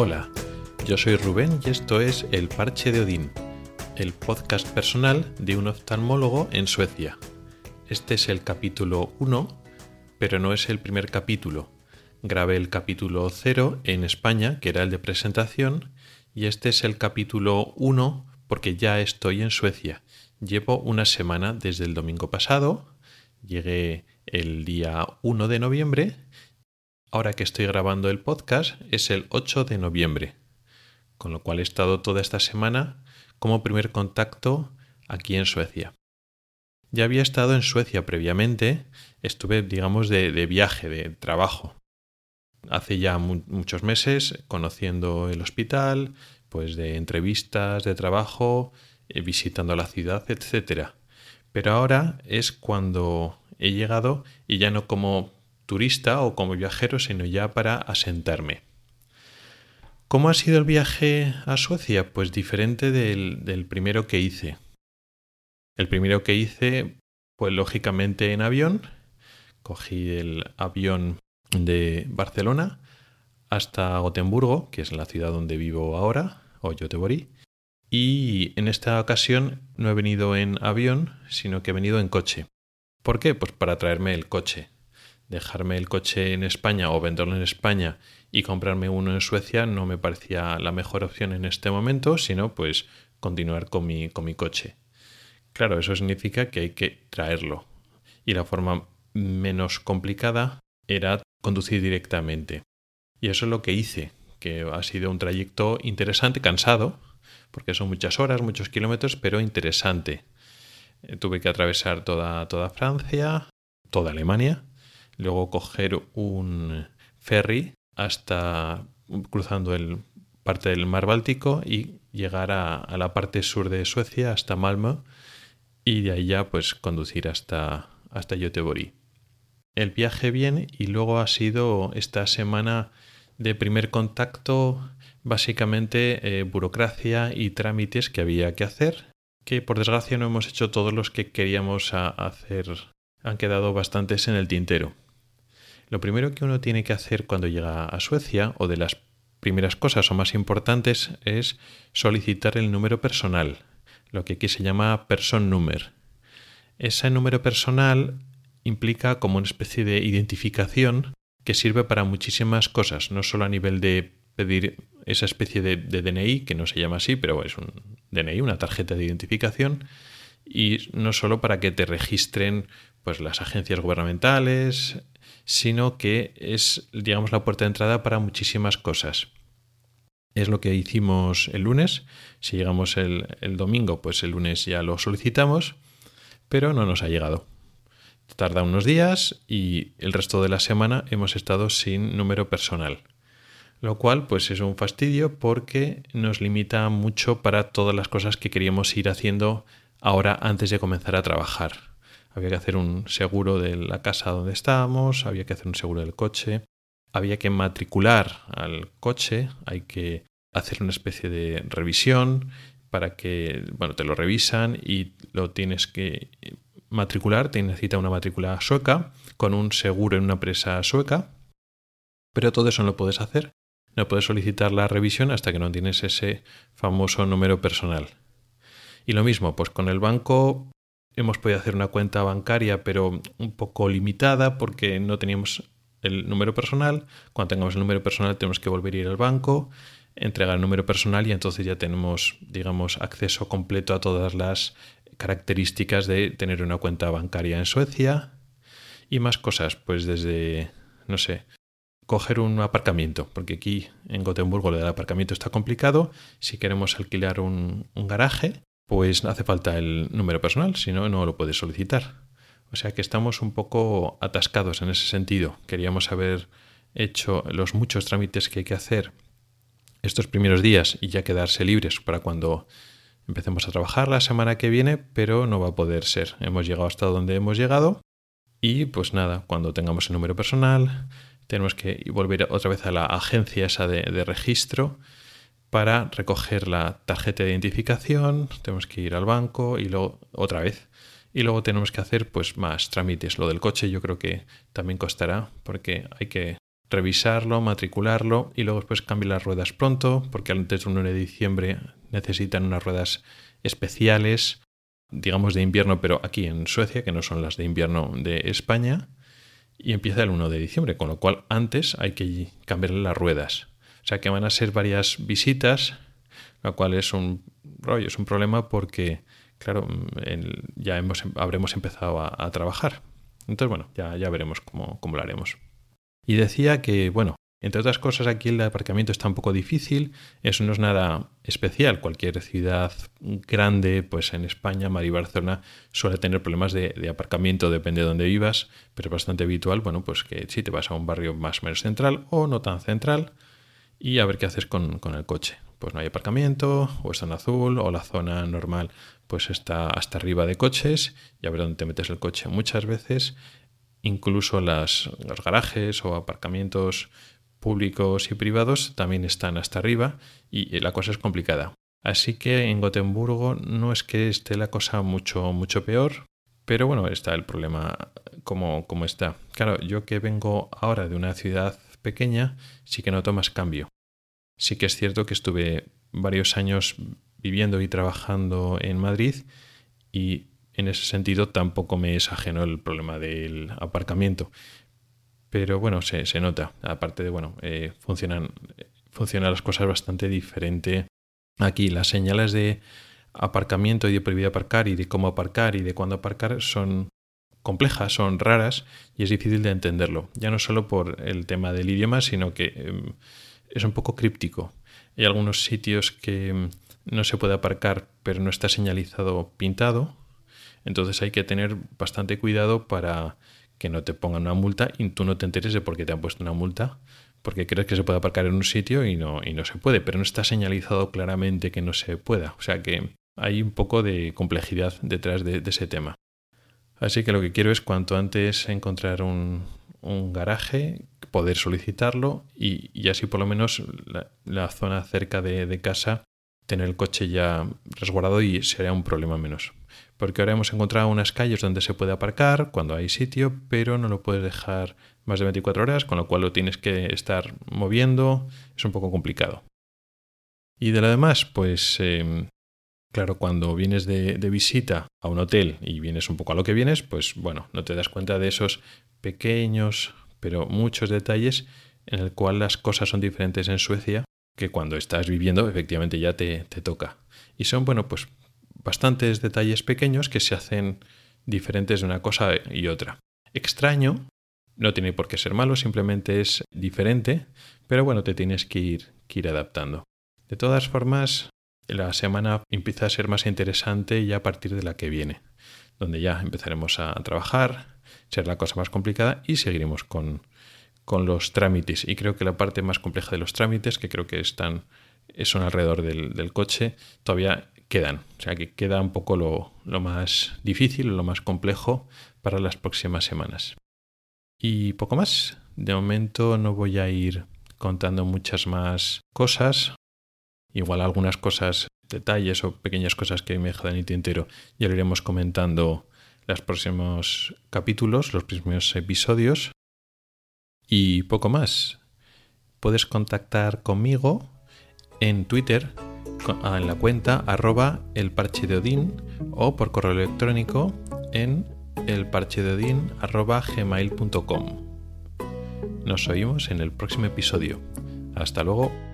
Hola, yo soy Rubén y esto es El Parche de Odín, el podcast personal de un oftalmólogo en Suecia. Este es el capítulo 1, pero no es el primer capítulo. Grabé el capítulo 0 en España, que era el de presentación, y este es el capítulo 1 porque ya estoy en Suecia. Llevo una semana desde el domingo pasado, llegué el día 1 de noviembre Ahora que estoy grabando el podcast es el 8 de noviembre, con lo cual he estado toda esta semana como primer contacto aquí en Suecia. Ya había estado en Suecia previamente, estuve digamos de, viaje, de trabajo. Hace ya muchos meses conociendo el hospital, pues de entrevistas de trabajo, eh, visitando la ciudad, etc. Pero ahora es cuando he llegado y ya no como turista o como viajero, sino ya para asentarme. ¿Cómo ha sido el viaje a Suecia? Pues diferente del, primero que hice. El primero que hice, pues lógicamente en avión. Cogí el avión de Barcelona hasta Gotemburgo, que es la ciudad donde vivo ahora, o Göteborg. Y en esta ocasión no he venido en avión, sino que he venido en coche. ¿Por qué? Pues para traerme el coche dejarme el coche en España o venderlo en España y comprarme uno en Suecia no me parecía la mejor opción en este momento, sino pues continuar con mi, con mi coche. Claro, eso significa que hay que traerlo. Y la forma menos complicada era conducir directamente. Y eso es lo que hice, que ha sido un trayecto interesante, cansado, porque son muchas horas, muchos kilómetros, pero interesante. Eh, tuve que atravesar toda, toda Francia, toda Alemania, luego coger un ferry hasta cruzando el parte del mar Báltico y llegar a, la parte sur de Suecia hasta Malmö y de ahí ya pues conducir hasta, hasta Göteborg. El viaje bien y luego ha sido esta semana de primer contacto básicamente eh, burocracia y trámites que había que hacer que por desgracia no hemos hecho todos los que queríamos hacer han quedado bastantes en el tintero lo primero que uno tiene que hacer cuando llega a Suecia, o de las primeras cosas o más importantes, es solicitar el número personal, lo que aquí se llama person number. Ese número personal implica como una especie de identificación que sirve para muchísimas cosas, no solo a nivel de pedir esa especie de, de, DNI, que no se llama así, pero es un DNI, una tarjeta de identificación, y no solo para que te registren pues las agencias gubernamentales, sino que es, digamos, la puerta de entrada para muchísimas cosas. Es lo que hicimos el lunes. Si llegamos el, domingo, pues el lunes ya lo solicitamos, pero no nos ha llegado. Tarda unos días y el resto de la semana hemos estado sin número personal. Lo cual pues es un fastidio porque nos limita mucho para todas las cosas que queríamos ir haciendo ahora antes de comenzar a trabajar había que hacer un seguro de la casa donde estábamos, había que hacer un seguro del coche, había que matricular al coche, hay que hacer una especie de revisión para que, bueno, te lo revisan y lo tienes que matricular, te necesita una matrícula sueca con un seguro en una empresa sueca, pero todo eso no lo puedes hacer. No puedes solicitar la revisión hasta que no tienes ese famoso número personal. Y lo mismo, pues con el banco hemos podido hacer una cuenta bancaria, pero un poco limitada porque no teníamos el número personal. Cuando tengamos el número personal tenemos que volver a ir al banco, entregar el número personal y entonces ya tenemos, digamos, acceso completo a todas las características de tener una cuenta bancaria en Suecia y más cosas, pues desde, no sé, coger un aparcamiento, porque aquí en Gotemburgo lo del aparcamiento está complicado. Si queremos alquilar un, un garaje, pues hace falta el número personal, si no, no lo puedes solicitar. O sea que estamos un poco atascados en ese sentido. Queríamos haber hecho los muchos trámites que hay que hacer estos primeros días y ya quedarse libres para cuando empecemos a trabajar la semana que viene, pero no va a poder ser. Hemos llegado hasta donde hemos llegado y pues nada, cuando tengamos el número personal, tenemos que volver otra vez a la agencia esa de, de registro para recoger la tarjeta de identificación, tenemos que ir al banco y luego otra vez. Y luego tenemos que hacer pues más trámites. Lo del coche yo creo que también costará porque hay que revisarlo, matricularlo y luego después cambiar las ruedas pronto, porque antes del 1 de diciembre necesitan unas ruedas especiales, digamos de invierno, pero aquí en Suecia, que no son las de invierno de España, y empieza el 1 de diciembre, con lo cual antes hay que cambiarle las ruedas. O sea que van a ser varias visitas, lo cual es un rollo, es problema porque, claro, ya hemos, habremos empezado a, trabajar. Entonces, bueno, ya, ya veremos cómo, cómo lo haremos. Y decía que, bueno, entre otras cosas, aquí el aparcamiento está un poco difícil. Eso no es nada especial. Cualquier ciudad grande, pues en España, Madrid, Barcelona, suele tener problemas de, aparcamiento, depende de dónde vivas, pero es bastante habitual, bueno, pues que si te vas a un barrio más o menos central o no tan central y a ver qué haces con, con el coche. Pues no hay aparcamiento, o está en azul, o la zona normal pues está hasta arriba de coches, y a ver dónde te metes el coche. Muchas veces incluso las, los garajes o aparcamientos públicos y privados también están hasta arriba y la cosa es complicada. Así que en Gotemburgo no es que esté la cosa mucho, mucho peor, pero bueno, está el problema como, como está. Claro, yo que vengo ahora de una ciudad pequeña, sí que noto más cambio. Sí que es cierto que estuve varios años viviendo y trabajando en Madrid y en ese sentido tampoco me es ajeno el problema del aparcamiento. Pero bueno, se, nota. Aparte de, bueno, eh, funcionan, funcionan las cosas bastante diferente. Aquí las señales de aparcamiento y de prohibido aparcar y de cómo aparcar y de cuándo aparcar son complejas, son raras y es difícil de entenderlo. Ya no solo por el tema del idioma, sino que em, es un poco críptico. Hay algunos sitios que em, no se puede aparcar pero no está señalizado pintado. Entonces hay que tener bastante cuidado para que no te pongan una multa y tú no te enteres de por qué te han puesto una multa, porque crees que se puede aparcar en un sitio y no, y no se puede, pero no está señalizado claramente que no se pueda. O sea que hay un poco de complejidad detrás de, ese tema. Así que lo que quiero es cuanto antes encontrar un, garaje, poder solicitarlo y, así por lo menos la, zona cerca de, casa tener el coche ya resguardado y sería un problema menos porque ahora hemos encontrado unas calles donde se puede aparcar cuando hay sitio, pero no lo puedes dejar más de 24 horas, con lo cual lo tienes que estar moviendo, es un poco complicado. Y de lo demás, pues em, claro, cuando vienes de, visita a un hotel y vienes un poco a lo que vienes, pues bueno, no te das cuenta de esos pequeños, pero muchos detalles en el cual las cosas son diferentes en Suecia que cuando estás viviendo efectivamente ya te, te toca. Y son, bueno, pues bastantes detalles pequeños que se hacen diferentes de una cosa y otra. Extraño, no tiene por qué ser malo, simplemente es diferente, pero bueno, te tienes que ir, que ir adaptando. De todas formas, la semana empieza a ser más interesante ya a partir de la que viene, donde ya empezaremos a trabajar, ser la cosa más complicada y seguiremos con, con los trámites. Y creo que la parte más compleja de los trámites, que creo que están, son alrededor del, del coche, todavía quedan. O sea que queda un poco lo, más difícil, lo más complejo para las próximas semanas. Y poco más. De momento no voy a ir contando muchas más cosas. Igual algunas cosas, detalles o pequeñas cosas que me dejan en el tintero ya lo iremos comentando los próximos capítulos, los próximos episodios. Y poco más. Puedes contactar conmigo en Twitter en la cuenta arroba el o por correo electrónico en gmail.com. Nos oímos en el próximo episodio. Hasta luego.